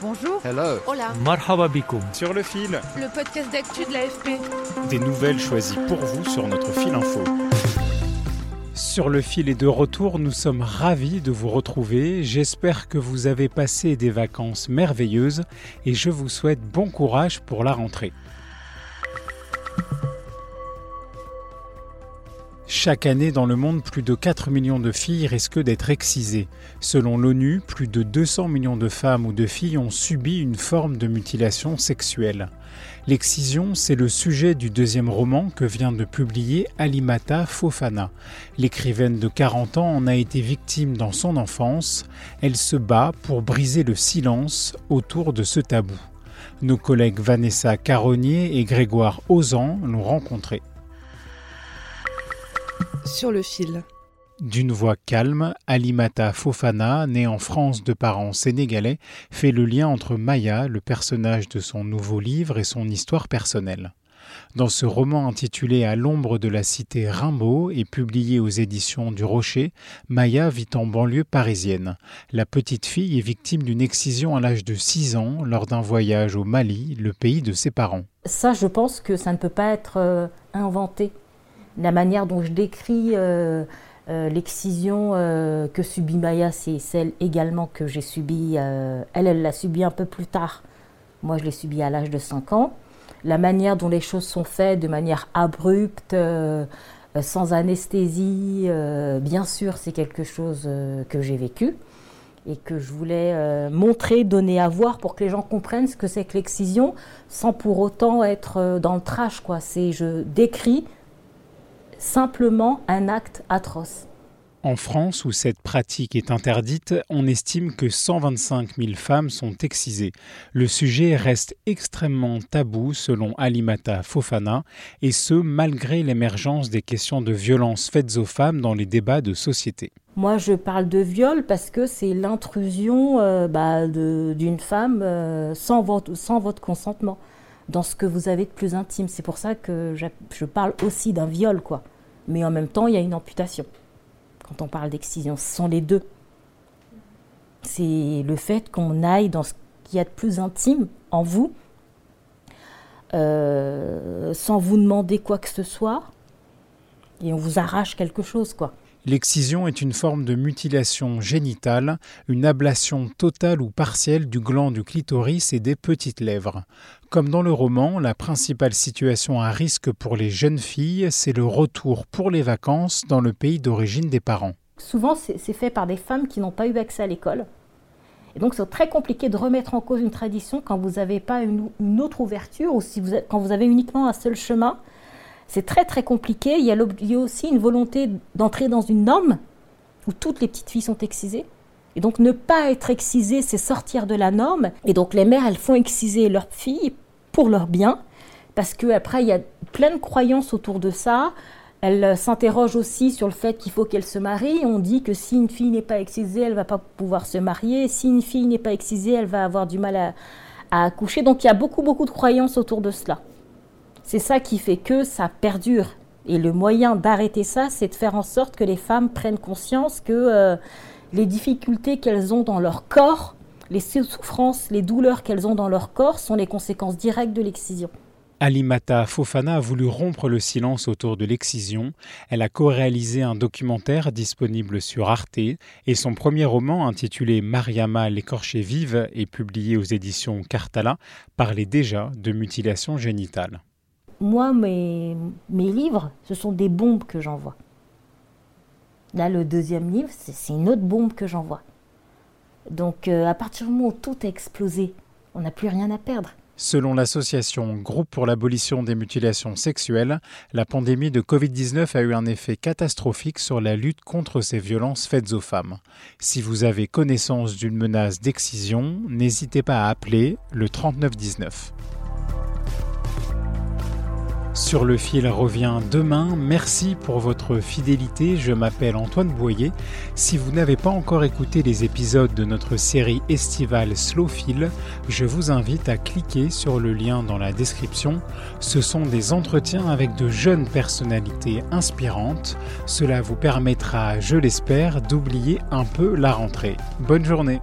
Bonjour. Hello. Hola. Marhaba. Sur le fil, Le podcast d'actu de l'AFP. des nouvelles choisies pour vous sur notre fil info. Sur le fil et de retour, nous sommes ravis de vous retrouver. J'espère que vous avez passé des vacances merveilleuses et je vous souhaite bon courage pour la rentrée. Chaque année dans le monde, plus de 4 millions de filles risquent d'être excisées. Selon l'ONU, plus de 200 millions de femmes ou de filles ont subi une forme de mutilation sexuelle. L'excision, c'est le sujet du deuxième roman que vient de publier Alimata Fofana. L'écrivaine de 40 ans en a été victime dans son enfance. Elle se bat pour briser le silence autour de ce tabou. Nos collègues Vanessa Caronnier et Grégoire Ozan l'ont rencontré. Sur le fil. D'une voix calme, Alimata Fofana, née en France de parents sénégalais, fait le lien entre Maya, le personnage de son nouveau livre, et son histoire personnelle. Dans ce roman intitulé À l'ombre de la cité Rimbaud et publié aux éditions du Rocher, Maya vit en banlieue parisienne. La petite fille est victime d'une excision à l'âge de 6 ans lors d'un voyage au Mali, le pays de ses parents. Ça, je pense que ça ne peut pas être euh, inventé. La manière dont je décris euh, euh, l'excision euh, que subit Maya, c'est celle également que j'ai subie. elle, elle l'a subie un peu plus tard. Moi, je l'ai subie à l'âge de 5 ans. La manière dont les choses sont faites, de manière abrupte, sans anesthésie, bien sûr, c'est quelque chose que j'ai vécu et que je voulais montrer, donner à voir pour que les gens comprennent ce que c'est que l'excision, sans pour autant être dans le trash. C'est, je décris simplement un acte atroce. En France, où cette pratique est interdite, on estime que 125 000 femmes sont excisées. Le sujet reste extrêmement tabou selon Alimata Fofana, et ce malgré l'émergence des questions de violences faites aux femmes dans les débats de société. Moi, je parle de viol parce que c'est l'intrusion euh, bah, d'une femme euh, sans, votre, sans votre consentement dans ce que vous avez de plus intime. C'est pour ça que je parle aussi d'un viol, quoi. Mais en même temps, il y a une amputation. Quand on parle d'excision, ce sont les deux. C'est le fait qu'on aille dans ce qu'il y a de plus intime en vous, euh, sans vous demander quoi que ce soit, et on vous arrache quelque chose, quoi. L'excision est une forme de mutilation génitale, une ablation totale ou partielle du gland du clitoris et des petites lèvres. Comme dans le roman, la principale situation à risque pour les jeunes filles, c'est le retour pour les vacances dans le pays d'origine des parents. Souvent, c'est fait par des femmes qui n'ont pas eu accès à l'école. Et donc, c'est très compliqué de remettre en cause une tradition quand vous n'avez pas une, autre ouverture ou quand vous avez uniquement un seul chemin. C'est très, très compliqué. Il y, a aussi une volonté d'entrer dans une norme où toutes les petites filles sont excisées. Et donc, ne pas être excisée, c'est sortir de la norme. Et donc, les mères, elles font exciser leurs filles pour leur bien. Parce qu'après, il y a plein de croyances autour de ça. Elle euh, s'interroge aussi sur le fait qu'il faut qu'elle se marie. On dit que si une fille n'est pas excisée, elle va pas pouvoir se marier. Si une fille n'est pas excisée, elle va avoir du mal à, à accoucher. Donc il y a beaucoup, beaucoup de croyances autour de cela. C'est ça qui fait que ça perdure. Et le moyen d'arrêter ça, c'est de faire en sorte que les femmes prennent conscience que euh, les difficultés qu'elles ont dans leur corps, les souffrances, les douleurs qu'elles ont dans leur corps sont les conséquences directes de l'excision. Alimata Fofana a voulu rompre le silence autour de l'excision. Elle a co-réalisé un documentaire disponible sur Arte et son premier roman intitulé Mariama l'écorchée vive et publié aux éditions Cartala parlait déjà de mutilation génitale. Moi, mes, livres, ce sont des bombes que j'envoie. Là, le deuxième livre, c'est c'est une autre bombe que j'envoie. Donc, euh, à partir du moment où tout a explosé, on n'a plus rien à perdre. Selon l'association Groupe pour l'abolition des mutilations sexuelles, la pandémie de Covid-19 a eu un effet catastrophique sur la lutte contre ces violences faites aux femmes. Si vous avez connaissance d'une menace d'excision, n'hésitez pas à appeler le 3919. Sur le fil revient demain. Merci pour votre fidélité. Je m'appelle Antoine Boyer. Si vous n'avez pas encore écouté les épisodes de notre série estivale Slow Fil, je vous invite à cliquer sur le lien dans la description. Ce sont des entretiens avec de jeunes personnalités inspirantes. Cela vous permettra, je l'espère, d'oublier un peu la rentrée. Bonne journée.